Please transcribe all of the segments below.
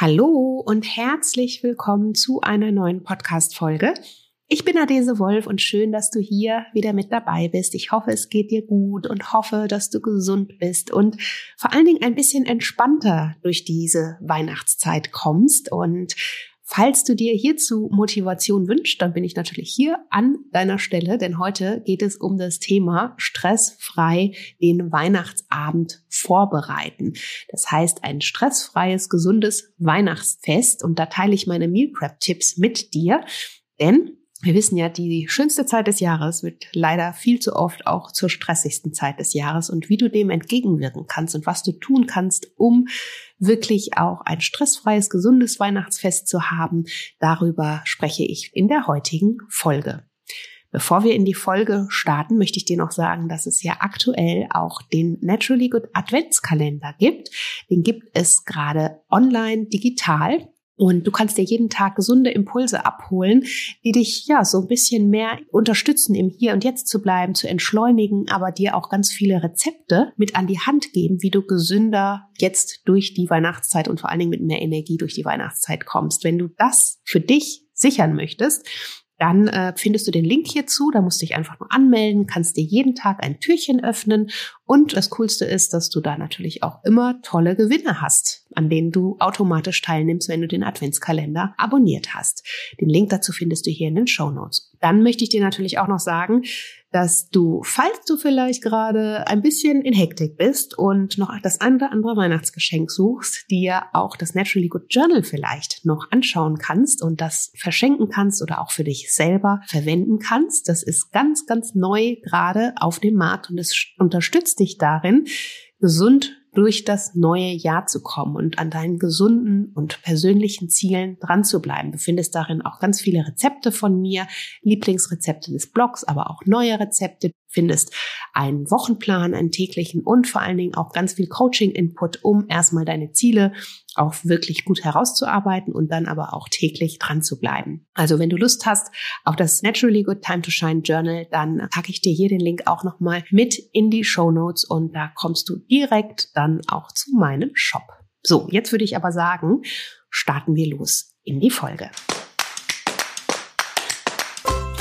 Hallo und herzlich willkommen zu einer neuen Podcast-Folge. Ich bin Adese Wolf und schön, dass du hier wieder mit dabei bist. Ich hoffe, es geht dir gut und hoffe, dass du gesund bist und vor allen Dingen ein bisschen entspannter durch diese Weihnachtszeit kommst und Falls du dir hierzu Motivation wünschst, dann bin ich natürlich hier an deiner Stelle, denn heute geht es um das Thema stressfrei den Weihnachtsabend vorbereiten. Das heißt, ein stressfreies, gesundes Weihnachtsfest und da teile ich meine Meal Prep Tipps mit dir, denn wir wissen ja, die schönste Zeit des Jahres wird leider viel zu oft auch zur stressigsten Zeit des Jahres und wie du dem entgegenwirken kannst und was du tun kannst, um wirklich auch ein stressfreies, gesundes Weihnachtsfest zu haben, darüber spreche ich in der heutigen Folge. Bevor wir in die Folge starten, möchte ich dir noch sagen, dass es ja aktuell auch den Naturally Good Adventskalender gibt. Den gibt es gerade online digital und du kannst dir jeden Tag gesunde Impulse abholen, die dich ja so ein bisschen mehr unterstützen, im Hier und Jetzt zu bleiben, zu entschleunigen, aber dir auch ganz viele Rezepte mit an die Hand geben, wie du gesünder jetzt durch die Weihnachtszeit und vor allen Dingen mit mehr Energie durch die Weihnachtszeit kommst. Wenn du das für dich sichern möchtest, dann äh, findest du den Link hierzu. Da musst du dich einfach nur anmelden, kannst dir jeden Tag ein Türchen öffnen. Und das Coolste ist, dass du da natürlich auch immer tolle Gewinne hast, an denen du automatisch teilnimmst, wenn du den Adventskalender abonniert hast. Den Link dazu findest du hier in den Show Notes. Dann möchte ich dir natürlich auch noch sagen, dass du, falls du vielleicht gerade ein bisschen in Hektik bist und noch das andere andere Weihnachtsgeschenk suchst, dir auch das Naturally Good Journal vielleicht noch anschauen kannst und das verschenken kannst oder auch für dich selber verwenden kannst. Das ist ganz, ganz neu gerade auf dem Markt und es unterstützt dich darin, gesund durch das neue Jahr zu kommen und an deinen gesunden und persönlichen Zielen dran zu bleiben. Du findest darin auch ganz viele Rezepte von mir, Lieblingsrezepte des Blogs, aber auch neue Rezepte, findest einen Wochenplan, einen täglichen und vor allen Dingen auch ganz viel Coaching-Input, um erstmal deine Ziele auch wirklich gut herauszuarbeiten und dann aber auch täglich dran zu bleiben. Also wenn du Lust hast auf das Naturally Good Time to Shine Journal, dann packe ich dir hier den Link auch nochmal mit in die Show Notes und da kommst du direkt dann auch zu meinem Shop. So, jetzt würde ich aber sagen, starten wir los in die Folge.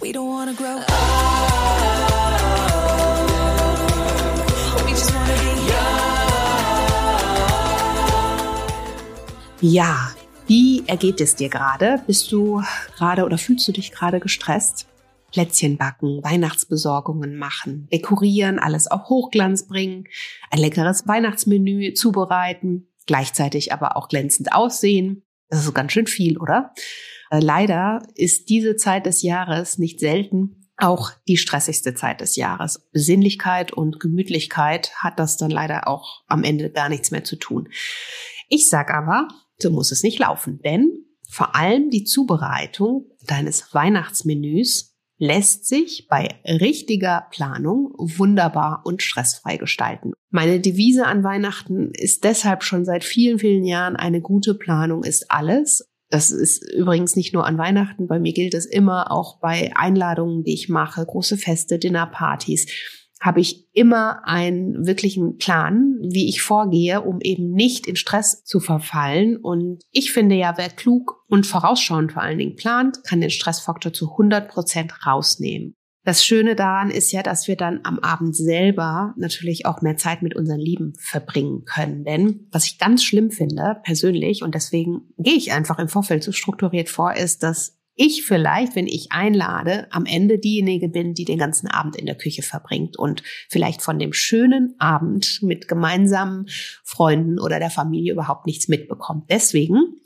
We don't wanna grow up. Ja, wie ergeht es dir gerade? Bist du gerade oder fühlst du dich gerade gestresst? Plätzchen backen, Weihnachtsbesorgungen machen, dekorieren, alles auf Hochglanz bringen, ein leckeres Weihnachtsmenü zubereiten, gleichzeitig aber auch glänzend aussehen. Das ist ganz schön viel, oder? Äh, leider ist diese Zeit des Jahres nicht selten auch die stressigste Zeit des Jahres. Besinnlichkeit und Gemütlichkeit hat das dann leider auch am Ende gar nichts mehr zu tun. Ich sag aber, so muss es nicht laufen, denn vor allem die Zubereitung deines Weihnachtsmenüs lässt sich bei richtiger Planung wunderbar und stressfrei gestalten. Meine Devise an Weihnachten ist deshalb schon seit vielen, vielen Jahren eine gute Planung ist alles. Das ist übrigens nicht nur an Weihnachten, bei mir gilt es immer auch bei Einladungen, die ich mache, große Feste, Dinnerpartys, habe ich immer einen wirklichen Plan, wie ich vorgehe, um eben nicht in Stress zu verfallen. Und ich finde ja, wer klug und vorausschauend vor allen Dingen plant, kann den Stressfaktor zu 100 Prozent rausnehmen. Das Schöne daran ist ja, dass wir dann am Abend selber natürlich auch mehr Zeit mit unseren Lieben verbringen können. Denn was ich ganz schlimm finde, persönlich, und deswegen gehe ich einfach im Vorfeld so strukturiert vor, ist, dass ich vielleicht, wenn ich einlade, am Ende diejenige bin, die den ganzen Abend in der Küche verbringt und vielleicht von dem schönen Abend mit gemeinsamen Freunden oder der Familie überhaupt nichts mitbekommt. Deswegen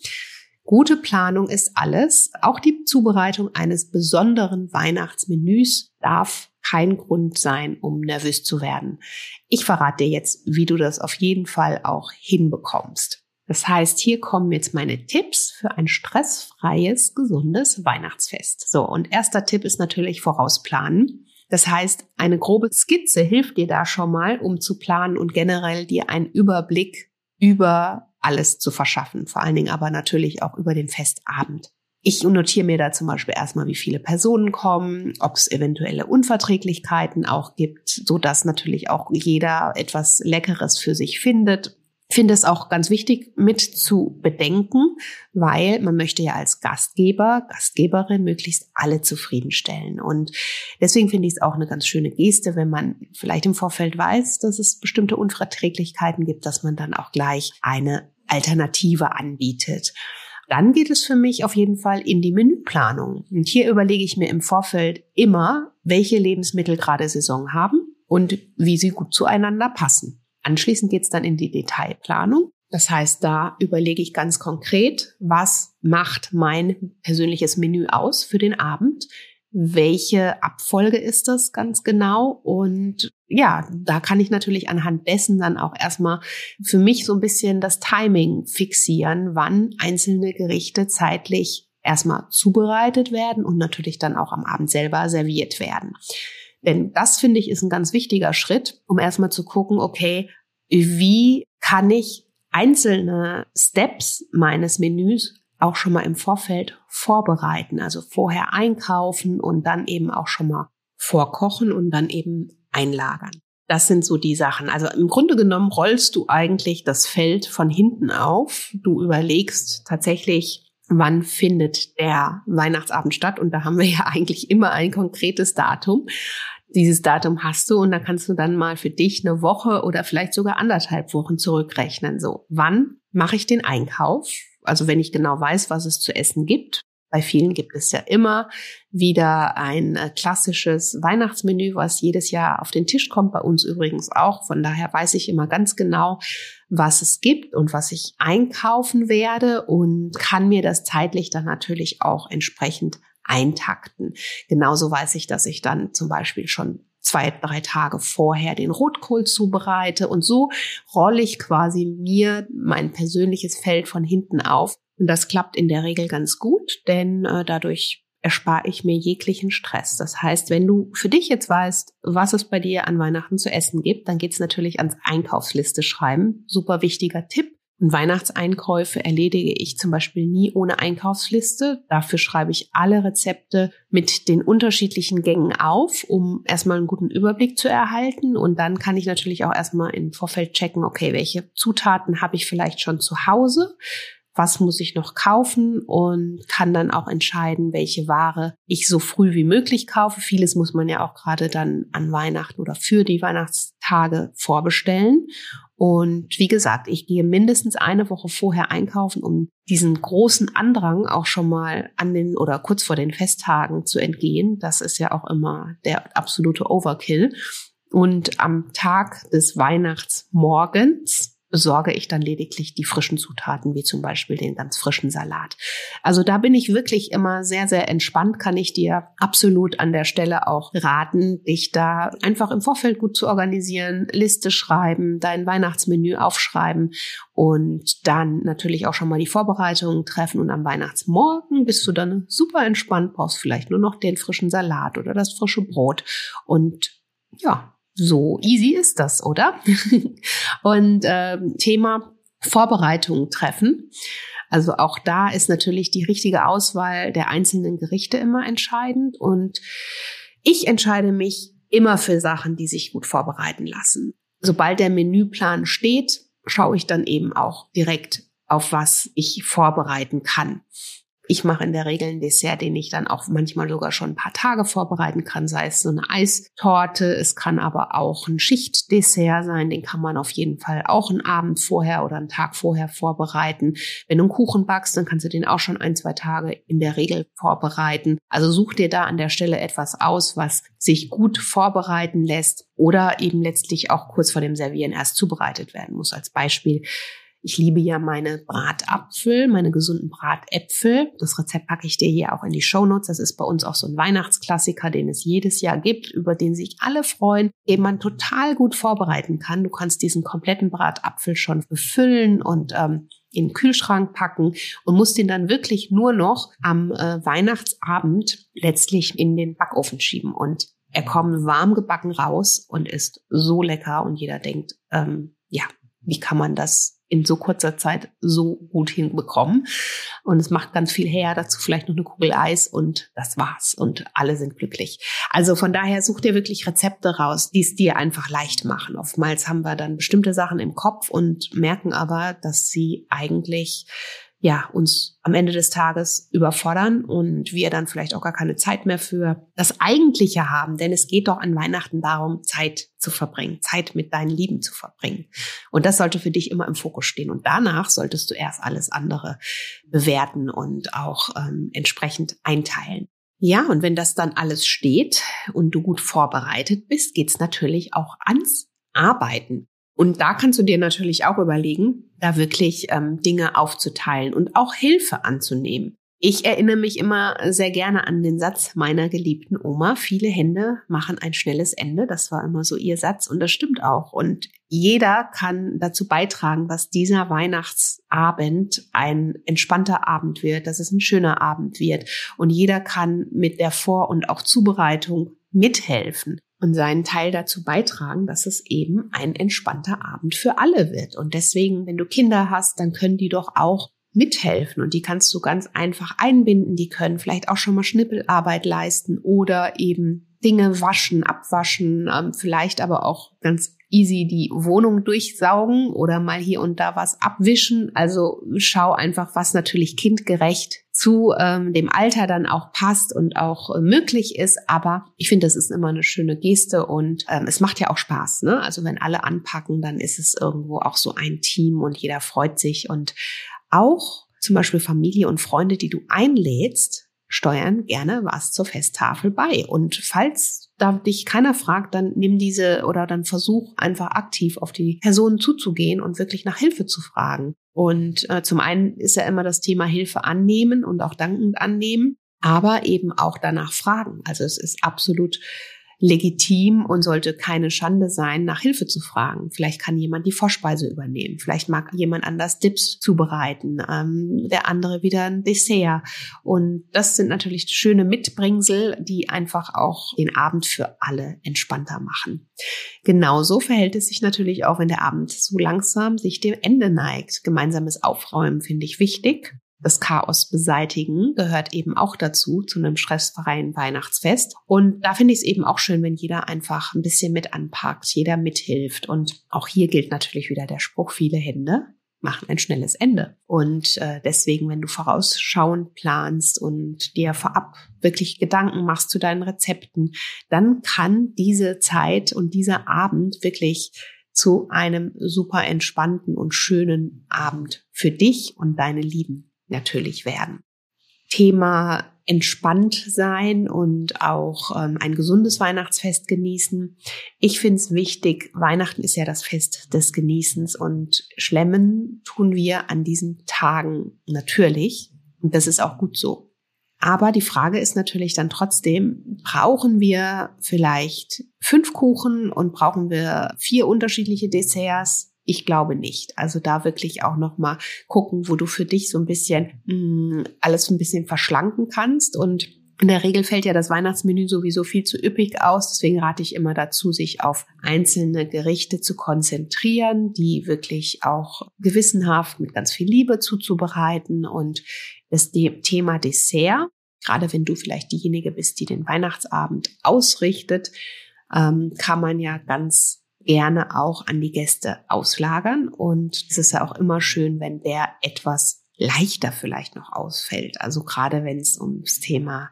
Gute Planung ist alles. Auch die Zubereitung eines besonderen Weihnachtsmenüs darf kein Grund sein, um nervös zu werden. Ich verrate dir jetzt, wie du das auf jeden Fall auch hinbekommst. Das heißt, hier kommen jetzt meine Tipps für ein stressfreies, gesundes Weihnachtsfest. So, und erster Tipp ist natürlich vorausplanen. Das heißt, eine grobe Skizze hilft dir da schon mal, um zu planen und generell dir einen Überblick über alles zu verschaffen. Vor allen Dingen aber natürlich auch über den Festabend. Ich notiere mir da zum Beispiel erstmal, wie viele Personen kommen, ob es eventuelle Unverträglichkeiten auch gibt, so dass natürlich auch jeder etwas Leckeres für sich findet finde es auch ganz wichtig mit zu bedenken, weil man möchte ja als Gastgeber, Gastgeberin möglichst alle zufriedenstellen. Und deswegen finde ich es auch eine ganz schöne Geste, wenn man vielleicht im Vorfeld weiß, dass es bestimmte Unverträglichkeiten gibt, dass man dann auch gleich eine Alternative anbietet. Dann geht es für mich auf jeden Fall in die Menüplanung. Und hier überlege ich mir im Vorfeld immer, welche Lebensmittel gerade Saison haben und wie sie gut zueinander passen. Anschließend geht's dann in die Detailplanung. Das heißt, da überlege ich ganz konkret, was macht mein persönliches Menü aus für den Abend? Welche Abfolge ist das ganz genau? Und ja, da kann ich natürlich anhand dessen dann auch erstmal für mich so ein bisschen das Timing fixieren, wann einzelne Gerichte zeitlich erstmal zubereitet werden und natürlich dann auch am Abend selber serviert werden. Denn das finde ich ist ein ganz wichtiger Schritt, um erstmal zu gucken, okay, wie kann ich einzelne Steps meines Menüs auch schon mal im Vorfeld vorbereiten, also vorher einkaufen und dann eben auch schon mal vorkochen und dann eben einlagern. Das sind so die Sachen. Also im Grunde genommen rollst du eigentlich das Feld von hinten auf. Du überlegst tatsächlich, wann findet der Weihnachtsabend statt. Und da haben wir ja eigentlich immer ein konkretes Datum. Dieses Datum hast du und da kannst du dann mal für dich eine Woche oder vielleicht sogar anderthalb Wochen zurückrechnen. So, wann mache ich den Einkauf? Also wenn ich genau weiß, was es zu essen gibt. Bei vielen gibt es ja immer wieder ein äh, klassisches Weihnachtsmenü, was jedes Jahr auf den Tisch kommt, bei uns übrigens auch. Von daher weiß ich immer ganz genau, was es gibt und was ich einkaufen werde und kann mir das zeitlich dann natürlich auch entsprechend eintakten. Genauso weiß ich, dass ich dann zum Beispiel schon zwei, drei Tage vorher den Rotkohl zubereite und so rolle ich quasi mir mein persönliches Feld von hinten auf. Und das klappt in der Regel ganz gut, denn äh, dadurch erspare ich mir jeglichen Stress. Das heißt, wenn du für dich jetzt weißt, was es bei dir an Weihnachten zu essen gibt, dann geht's natürlich ans Einkaufsliste schreiben. Super wichtiger Tipp. Und Weihnachtseinkäufe erledige ich zum Beispiel nie ohne Einkaufsliste. Dafür schreibe ich alle Rezepte mit den unterschiedlichen Gängen auf, um erstmal einen guten Überblick zu erhalten. Und dann kann ich natürlich auch erstmal im Vorfeld checken, okay, welche Zutaten habe ich vielleicht schon zu Hause? Was muss ich noch kaufen und kann dann auch entscheiden, welche Ware ich so früh wie möglich kaufe. Vieles muss man ja auch gerade dann an Weihnachten oder für die Weihnachtstage vorbestellen. Und wie gesagt, ich gehe mindestens eine Woche vorher einkaufen, um diesen großen Andrang auch schon mal an den oder kurz vor den Festtagen zu entgehen. Das ist ja auch immer der absolute Overkill. Und am Tag des Weihnachtsmorgens besorge ich dann lediglich die frischen Zutaten, wie zum Beispiel den ganz frischen Salat. Also da bin ich wirklich immer sehr, sehr entspannt, kann ich dir absolut an der Stelle auch raten, dich da einfach im Vorfeld gut zu organisieren, Liste schreiben, dein Weihnachtsmenü aufschreiben und dann natürlich auch schon mal die Vorbereitungen treffen und am Weihnachtsmorgen bist du dann super entspannt, brauchst vielleicht nur noch den frischen Salat oder das frische Brot und ja, so easy ist das, oder? und äh, Thema Vorbereitung treffen. Also auch da ist natürlich die richtige Auswahl der einzelnen Gerichte immer entscheidend. Und ich entscheide mich immer für Sachen, die sich gut vorbereiten lassen. Sobald der Menüplan steht, schaue ich dann eben auch direkt auf was ich vorbereiten kann. Ich mache in der Regel ein Dessert, den ich dann auch manchmal sogar schon ein paar Tage vorbereiten kann, sei es so eine Eistorte. Es kann aber auch ein Schichtdessert sein, den kann man auf jeden Fall auch einen Abend vorher oder einen Tag vorher vorbereiten. Wenn du einen Kuchen backst, dann kannst du den auch schon ein, zwei Tage in der Regel vorbereiten. Also such dir da an der Stelle etwas aus, was sich gut vorbereiten lässt oder eben letztlich auch kurz vor dem Servieren erst zubereitet werden muss. Als Beispiel Ich liebe ja meine Bratapfel, meine gesunden Bratäpfel. Das Rezept packe ich dir hier auch in die Show Notes. Das ist bei uns auch so ein Weihnachtsklassiker, den es jedes Jahr gibt, über den sich alle freuen, den man total gut vorbereiten kann. Du kannst diesen kompletten Bratapfel schon befüllen und ähm, in den Kühlschrank packen und musst ihn dann wirklich nur noch am äh, Weihnachtsabend letztlich in den Backofen schieben. Und er kommt warm gebacken raus und ist so lecker und jeder denkt, ähm, ja, wie kann man das in so kurzer Zeit so gut hinbekommen. Und es macht ganz viel her, dazu vielleicht noch eine Kugel Eis und das war's. Und alle sind glücklich. Also von daher such dir wirklich Rezepte raus, die es dir einfach leicht machen. Oftmals haben wir dann bestimmte Sachen im Kopf und merken aber, dass sie eigentlich ja, uns am Ende des Tages überfordern und wir dann vielleicht auch gar keine Zeit mehr für das Eigentliche haben. Denn es geht doch an Weihnachten darum, Zeit zu verbringen, Zeit mit deinen Lieben zu verbringen. Und das sollte für dich immer im Fokus stehen. Und danach solltest du erst alles andere bewerten und auch ähm, entsprechend einteilen. Ja, und wenn das dann alles steht und du gut vorbereitet bist, geht's natürlich auch ans Arbeiten. Und da kannst du dir natürlich auch überlegen, da wirklich ähm, Dinge aufzuteilen und auch Hilfe anzunehmen. Ich erinnere mich immer sehr gerne an den Satz meiner geliebten Oma. Viele Hände machen ein schnelles Ende. Das war immer so ihr Satz und das stimmt auch. Und jeder kann dazu beitragen, dass dieser Weihnachtsabend ein entspannter Abend wird, dass es ein schöner Abend wird. Und jeder kann mit der Vor- und auch Zubereitung mithelfen und seinen Teil dazu beitragen, dass es eben ein entspannter Abend für alle wird. Und deswegen, wenn du Kinder hast, dann können die doch auch mithelfen und die kannst du ganz einfach einbinden. Die können vielleicht auch schon mal Schnippelarbeit leisten oder eben Dinge waschen, abwaschen, ähm, vielleicht aber auch ganz easy die Wohnung durchsaugen oder mal hier und da was abwischen. Also schau einfach, was natürlich kindgerecht zu ähm, dem Alter dann auch passt und auch äh, möglich ist. Aber ich finde, das ist immer eine schöne Geste und ähm, es macht ja auch Spaß. Ne? Also wenn alle anpacken, dann ist es irgendwo auch so ein Team und jeder freut sich und auch zum Beispiel Familie und Freunde, die du einlädst, steuern gerne was zur Festtafel bei. Und falls da dich keiner fragt, dann nimm diese oder dann versuch einfach aktiv auf die Personen zuzugehen und wirklich nach Hilfe zu fragen. Und äh, zum einen ist ja immer das Thema Hilfe annehmen und auch dankend annehmen, aber eben auch danach fragen. Also es ist absolut legitim und sollte keine Schande sein, nach Hilfe zu fragen. Vielleicht kann jemand die Vorspeise übernehmen. Vielleicht mag jemand anders Dips zubereiten, ähm, der andere wieder ein Dessert. Und das sind natürlich schöne Mitbringsel, die einfach auch den Abend für alle entspannter machen. Genauso verhält es sich natürlich auch, wenn der Abend so langsam sich dem Ende neigt. Gemeinsames Aufräumen finde ich wichtig das Chaos beseitigen gehört eben auch dazu, zu einem stressfreien Weihnachtsfest. Und da finde ich es eben auch schön, wenn jeder einfach ein bisschen mit anpackt, jeder mithilft. Und auch hier gilt natürlich wieder der Spruch, viele Hände machen ein schnelles Ende. Und äh, deswegen, wenn du vorausschauend planst und dir vorab wirklich Gedanken machst zu deinen Rezepten, dann kann diese Zeit und dieser Abend wirklich zu einem super entspannten und schönen Abend für dich und deine Lieben natürlich werden. Thema entspannt sein und auch ähm, ein gesundes Weihnachtsfest genießen. Ich finde es wichtig, Weihnachten ist ja das Fest des Genießens und schlemmen tun wir an diesen Tagen natürlich. Und das ist auch gut so. Aber die Frage ist natürlich dann trotzdem, brauchen wir vielleicht fünf Kuchen und brauchen wir vier unterschiedliche Desserts? Ich glaube nicht. Also da wirklich auch noch mal gucken, wo du für dich so ein bisschen mh, mm, alles ein bisschen verschlanken kannst und in der Regel fällt ja das Weihnachtsmenü sowieso viel zu üppig aus. Deswegen rate ich immer dazu, sich auf einzelne Gerichte zu konzentrieren, die wirklich auch gewissenhaft mit ganz viel Liebe zuzubereiten. Und das Thema Dessert, gerade wenn du vielleicht diejenige bist, die den Weihnachtsabend ausrichtet, ähm, kann man ja ganz gerne auch an die Gäste auslagern. Und es ist ja auch immer schön, wenn der etwas leichter vielleicht noch ausfällt. Also gerade wenn es ums Thema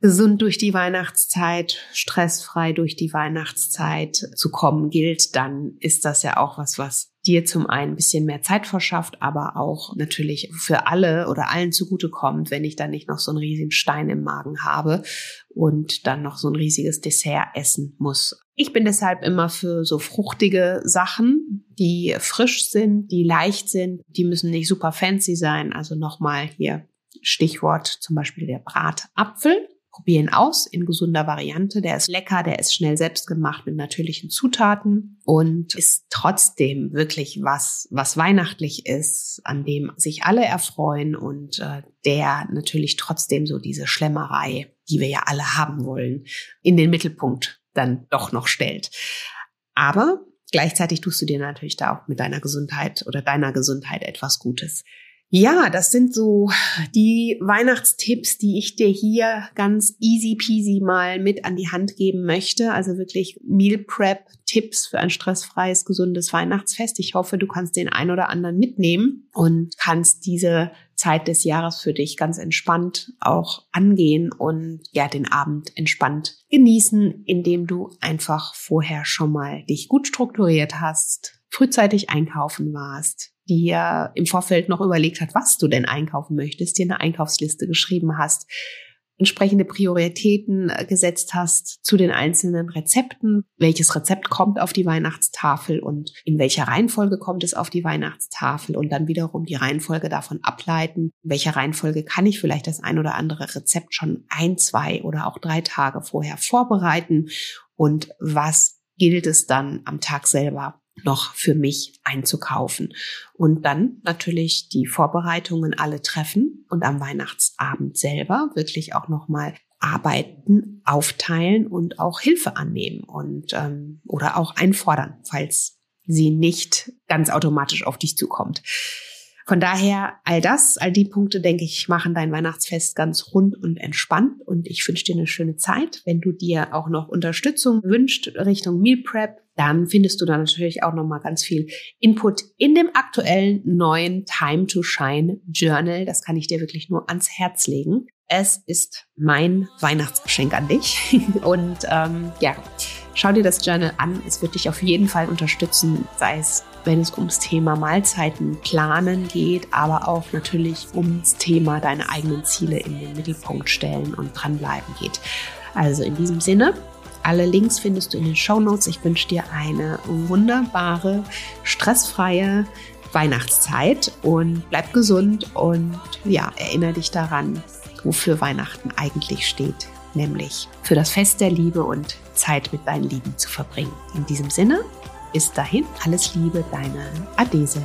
gesund durch die Weihnachtszeit, stressfrei durch die Weihnachtszeit zu kommen gilt, dann ist das ja auch was, was dir zum einen ein bisschen mehr Zeit verschafft, aber auch natürlich für alle oder allen zugutekommt, wenn ich dann nicht noch so einen riesigen Stein im Magen habe und dann noch so ein riesiges Dessert essen muss. Ich bin deshalb immer für so fruchtige Sachen, die frisch sind, die leicht sind, die müssen nicht super fancy sein. Also nochmal hier Stichwort zum Beispiel der Bratapfel. Probier ihn aus in gesunder Variante. Der ist lecker, der ist schnell selbst gemacht mit natürlichen Zutaten und ist trotzdem wirklich was, was weihnachtlich ist, an dem sich alle erfreuen und äh, der natürlich trotzdem so diese Schlemmerei, die wir ja alle haben wollen, in den Mittelpunkt dann doch noch stellt. Aber gleichzeitig tust du dir natürlich da auch mit deiner Gesundheit oder deiner Gesundheit etwas Gutes. Ja, das sind so die Weihnachtstipps, die ich dir hier ganz easy peasy mal mit an die Hand geben möchte. Also wirklich Meal Prep Tipps für ein stressfreies, gesundes Weihnachtsfest. Ich hoffe, du kannst den ein oder anderen mitnehmen und kannst diese Zeit des Jahres für dich ganz entspannt auch angehen und ja, den Abend entspannt genießen, indem du einfach vorher schon mal dich gut strukturiert hast, frühzeitig einkaufen warst, dir im Vorfeld noch überlegt hat, was du denn einkaufen möchtest, dir eine Einkaufsliste geschrieben hast, entsprechende Prioritäten äh, gesetzt hast zu den einzelnen Rezepten. Welches Rezept kommt auf die Weihnachtstafel und in welcher Reihenfolge kommt es auf die Weihnachtstafel und dann wiederum die Reihenfolge davon ableiten. In welcher Reihenfolge kann ich vielleicht das ein oder andere Rezept schon ein, zwei oder auch drei Tage vorher vorbereiten und was gilt es dann am Tag selber noch für mich einzukaufen. Und dann natürlich die Vorbereitungen alle treffen und am Weihnachtsabend selber wirklich auch nochmal arbeiten, aufteilen und auch Hilfe annehmen und ähm, oder auch einfordern, falls sie nicht ganz automatisch auf dich zukommt. Von daher, all das, all die Punkte, denke ich, machen dein Weihnachtsfest ganz rund und entspannt. Und ich wünsche dir eine schöne Zeit. Wenn du dir auch noch Unterstützung wünscht Richtung Meal Prep, dann findest du da natürlich auch noch mal ganz viel Input in dem aktuellen neuen Time to Shine Journal. Das kann ich dir wirklich nur ans Herz legen. Es ist mein Weihnachtsgeschenk an dich. Und ähm, ja, schau dir das Journal an. Es wird dich auf jeden Fall unterstützen, sei es wenn es ums Thema Mahlzeiten planen geht, aber auch natürlich ums Thema deine eigenen Ziele in den Mittelpunkt stellen und dranbleiben geht. Also in diesem Sinne, alle Links findest du in den Show Notes. Ich wünsche dir eine wunderbare, stressfreie Weihnachtszeit und bleib gesund und ja, erinnere dich daran, wofür Weihnachten eigentlich steht, nämlich für das Fest der Liebe und Zeit mit deinen Lieben zu verbringen. In diesem Sinne, bis dahin, alles Liebe, deine Adese.